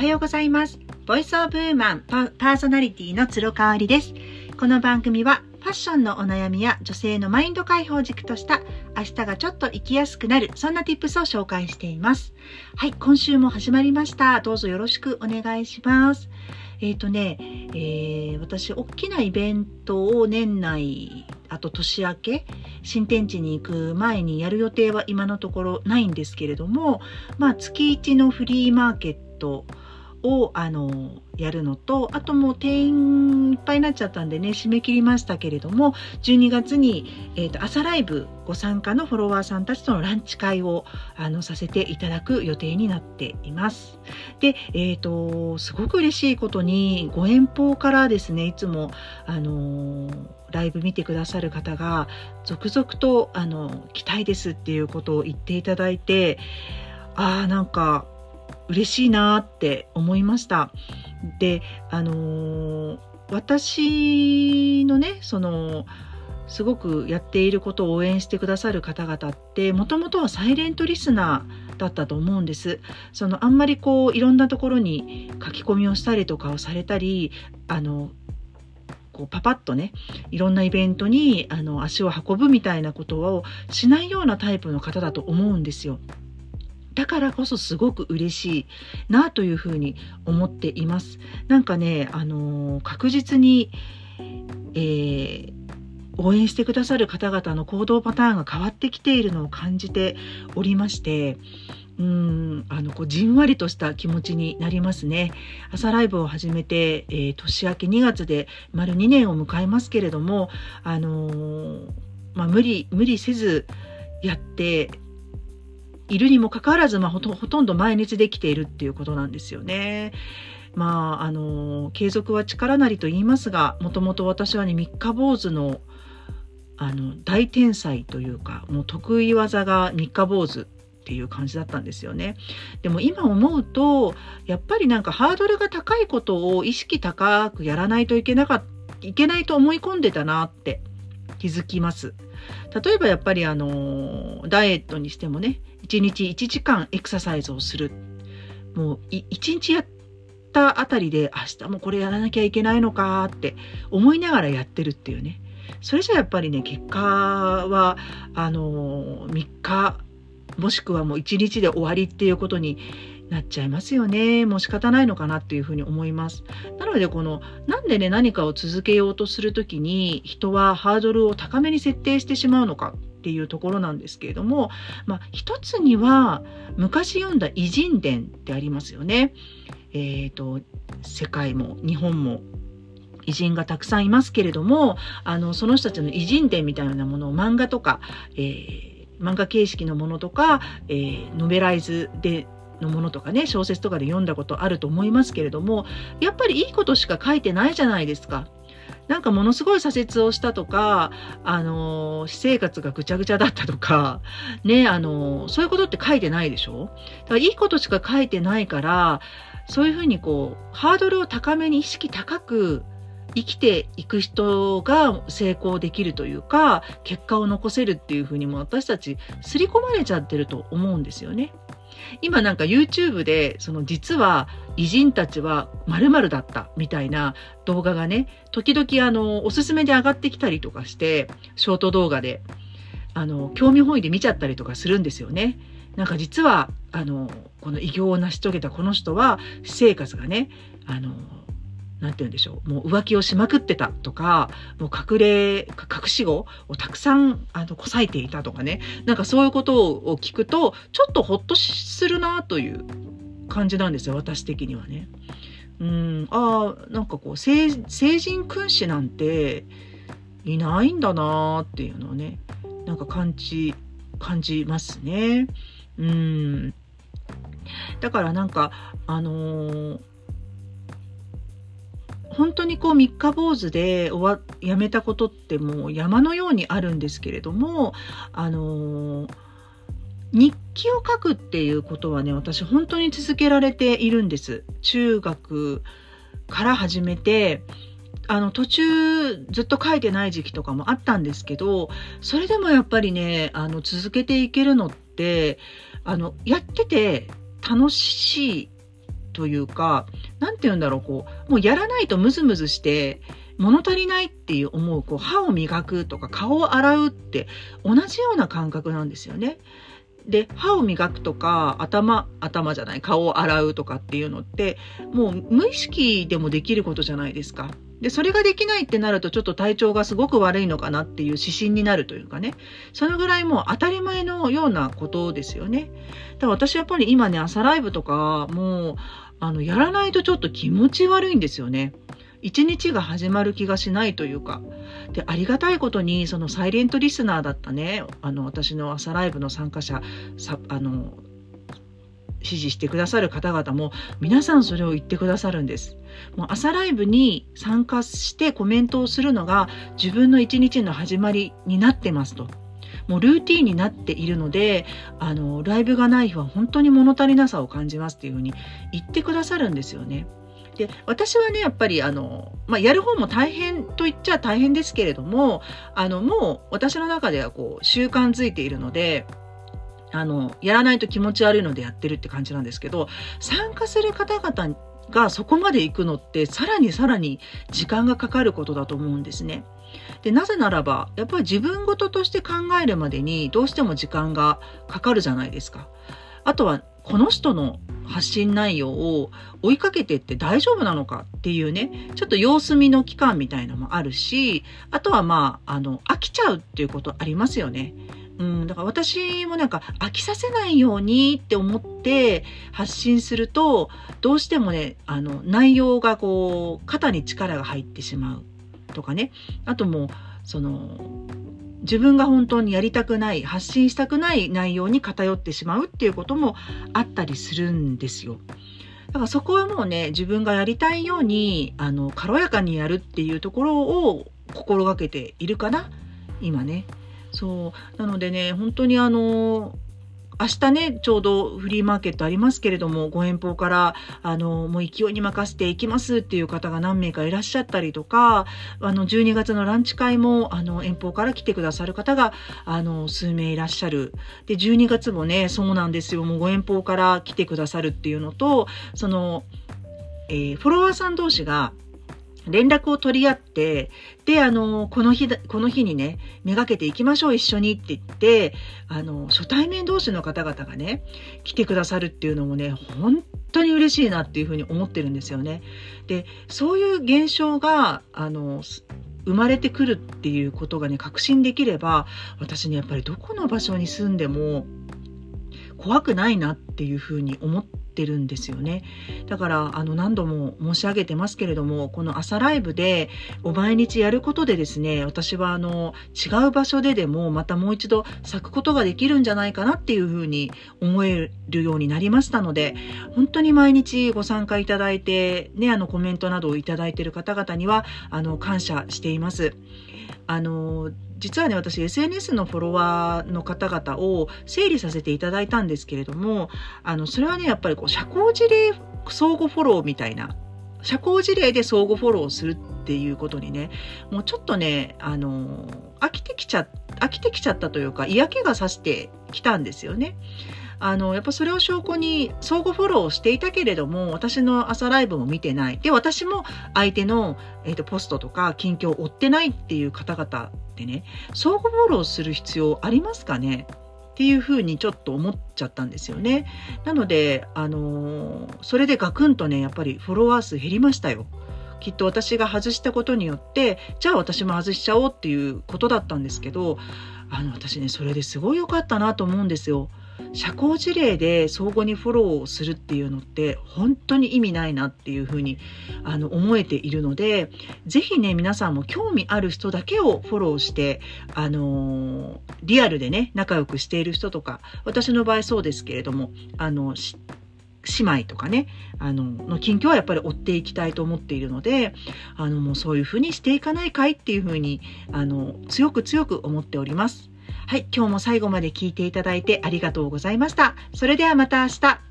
はようございます。ボイスオブウーマンパパーソナリティの鶴香織です。この番組はファッションのお悩みや女性のマインド解放軸とした明日がちょっと生きやすくなるそんな tips を紹介しています。はい、今週も始まりました。どうぞよろしくお願いします。えっ、とね、えー私、大きなイベントを年内、あと年明け、新天地に行く前にやる予定は今のところないんですけれども、まあ、月1のフリーマーケットを、あの、やるのと、あともう定員いっぱいになっちゃったんでね、締め切りましたけれども、12月に、えーと朝ライブご参加のフォロワーさんたちとのランチ会をあのさせていただく予定になっています。で、えっ、と、すごく嬉しいことに、ご遠方からですね、いつも、あのライブ見てくださる方が、続々と、あの、来たいですっていうことを言っていただいて、ああ、なんか、嬉しいなって思いました。で、あのー私のね、その、すごくやっていることを応援してくださる方々って、もともとはサイレントリスナーだったと思うんです。そのあんまりこういろんなところに書き込みをしたりとかをされたりあのこうパパッとねいろんなイベントにあの足を運ぶみたいなことをしないようなタイプの方だと思うんですよ。だからこそすごく嬉しいなというふうに思っています。なんかね、あの確実に、えー応援してくださる方々の行動パターンが変わってきているのを感じておりまして、うんあのこうじんわりとした気持ちになりますね。朝ライブを始めて、えー年明け2月で丸2年を迎えますけれども、あのーまあ、無理無理せずやっているにもかかわらず、まあ、ほとほとんど毎日できているっていうことなんですよね。まああの継続は力なりと言いますがもともと私はね三日坊主のあの大天才というかもう得意技が三日坊主っていう感じだったんですよね。でも今思うとやっぱりなんかハードルが高いことを意識高くやらないといけなかっいけないと思い込んでたなって気づきます。例えばやっぱりあのダイエットにしてもね1日1時間エクササイズをするもう1日やったあたりで明日もこれやらなきゃいけないのかって思いながらやってるっていうねそれじゃやっぱりね結果はあの3日もしくはもう1日で終わりっていうことになっちゃいますよねもう仕方ないのかなっていうふうに思いますなのでこのなんでね何かを続けようとするときに人はハードルを高めに設定してしまうのかっていうところなんですけれども、まあ、一つには昔読んだ偉人伝ってありますよね。えー、と世界も日本も偉人がたくさんいますけれどもあのその人たちの偉人伝みたいなものを漫画とか、えー漫画形式のものとか、えーノベライズでのものとかね小説とかで読んだことあると思いますけれどもやっぱりいいことしか書いてないじゃないですか。なんかものすごい挫折をしたとか、あの私生活がぐちゃぐちゃだったとか、ね、あのそういうことって書いてないでしょだからいいことしか書いてないから、そういうふうにこう、ハードルを高めに意識高く生きていく人が成功できるというか、結果を残せるっていうふうにも私たち刷り込まれちゃってると思うんですよね。今なんか YouTube で、その実は偉人たちは〇〇だったみたいな動画がね、時々あの、おすすめで上がってきたりとかして、ショート動画で、あの、興味本位で見ちゃったりとかするんですよね。なんか実は、あの、この偉業を成し遂げたこの人は、私生活がね、あの、なんて言うんでしょう。もう浮気をしまくってたとか、もう隠れ、隠し子をたくさん、あの、こさえていたとかね。なんかそういうことを聞くと、ちょっとほっとするなという感じなんですよ。私的にはね。うん、ああ、なんかこう、成人君子なんていないんだなっていうのをね、なんか感じ、感じますね。うん。だからなんか、あのー本当にこう三日坊主で終わやめたことってもう山のようにあるんですけれども、あのー日記を書くっていうことはね、私本当に続けられているんです。中学から始めて、あの途中ずっと書いてない時期とかもあったんですけど、それでもやっぱりね、あの続けていけるのって、あの、やってて楽しいというか、何て言うんだろう、こう、もうやらないとムズムズして、物足りないっていう思う、こう、歯を磨くとか顔を洗うって同じような感覚なんですよね。で、歯を磨くとか、頭、頭じゃない、顔を洗うとかっていうのって、もう無意識でもできることじゃないですか。で、それができないってなるとちょっと体調がすごく悪いのかなっていう指針になるというかね。そのぐらいもう当たり前のようなことですよね。だから私やっぱり今ね、朝ライブとかもう、あの、やらないとちょっと気持ち悪いんですよね。一日が始まる気がしないというか。で、ありがたいことに、そのサイレントリスナーだったね、あの、私の朝ライブの参加者、さあの、支持してくださる方々も皆さんそれを言ってくださるんです。もう朝ライブに参加してコメントをするのが自分の一日の始まりになってますと。もうルーティンになっているので、あの、ライブがない日は本当に物足りなさを感じますっていうふうに言ってくださるんですよね。で、私はね、やっぱりあの、まあ、やる方も大変と言っちゃ大変ですけれども、あの、もう私の中ではこう、習慣づいているので、あの、やらないと気持ち悪いのでやってるって感じなんですけど、参加する方々がそこまで行くのってさらにさらに時間がかかることだと思うんですね。で、なぜならば、やっぱり自分事として考えるまでにどうしても時間がかかるじゃないですか。あとは、この人の発信内容を追いかけてって大丈夫なのかっていうね、ちょっと様子見の期間みたいのもあるし、あとはまあ、あの、飽きちゃうっていうことありますよね。うん、だから私もなんか飽きさせないようにって思って発信すると、どうしてもね、あの、内容がこう、肩に力が入ってしまうとかね。あともう、その、自分が本当にやりたくない、発信したくない内容に偏ってしまうっていうこともあったりするんですよ。だからそこはもうね、自分がやりたいように、あの、軽やかにやるっていうところを心がけているかな今ね。そう。なのでね、本当にあの、明日ね、ちょうどフリーマーケットありますけれども、ご遠方から、あの、もう勢いに任せていきますっていう方が何名かいらっしゃったりとか、あの、12月のランチ会も、あの、遠方から来てくださる方が、あの、数名いらっしゃる。で、12月もね、そうなんですよ。もうご遠方から来てくださるっていうのと、その、えー、フォロワーさん同士が、連絡を取り合って、で、あの、この日、この日にね、めがけていきましょう、一緒にって言って、あの、初対面同士の方々がね、来てくださるっていうのもね、本当に嬉しいなっていうふうに思ってるんですよね。で、そういう現象が、あの、生まれてくるっていうことがね、確信できれば、私ね、やっぱりどこの場所に住んでも、怖くないなっていうふうに思っててるんですよね。だから、あの、何度も申し上げてますけれども、この朝ライブで、お毎日やることでですね、私はあの、違う場所ででも、またもう一度咲くことができるんじゃないかなっていうふうに思えるようになりましたので、本当に毎日ご参加いただいて、ね、あの、コメントなどをいただいている方々には、あの、感謝しています。あの、実はね、私 SNS のフォロワーの方々を整理させていただいたんですけれども、あの、それはね、やっぱりこう、社交辞令相互フォローみたいな、社交辞令で相互フォローするっていうことにね、もうちょっとね、あの、飽きてきちゃ、飽きてきちゃったというか、嫌気がさしてきたんですよね。あの、やっぱそれを証拠に相互フォローしていたけれども、私の朝ライブも見てない。で、私も相手の、えーと、ポストとか近況を追ってないっていう方々でね、相互フォローする必要ありますかね？っていうふうにちょっと思っちゃったんですよね。なので、あのー、それでガクンとね、やっぱりフォロワー数減りましたよ。きっと私が外したことによって、じゃあ私も外しちゃおうっていうことだったんですけど、あの、私ね、それですごい良かったなと思うんですよ。社交辞令で相互にフォローをするっていうのって本当に意味ないなっていうふうにあの思えているので是非ね皆さんも興味ある人だけをフォローしてあのリアルでね仲良くしている人とか私の場合そうですけれどもあの姉妹とかね、あの、の近況はやっぱり追っていきたいと思っているので、あの、もうそういうふうにしていかないかいっていうふうに、あの、強く強く思っております。はい、今日も最後まで聞いていただいてありがとうございました。それではまた明日。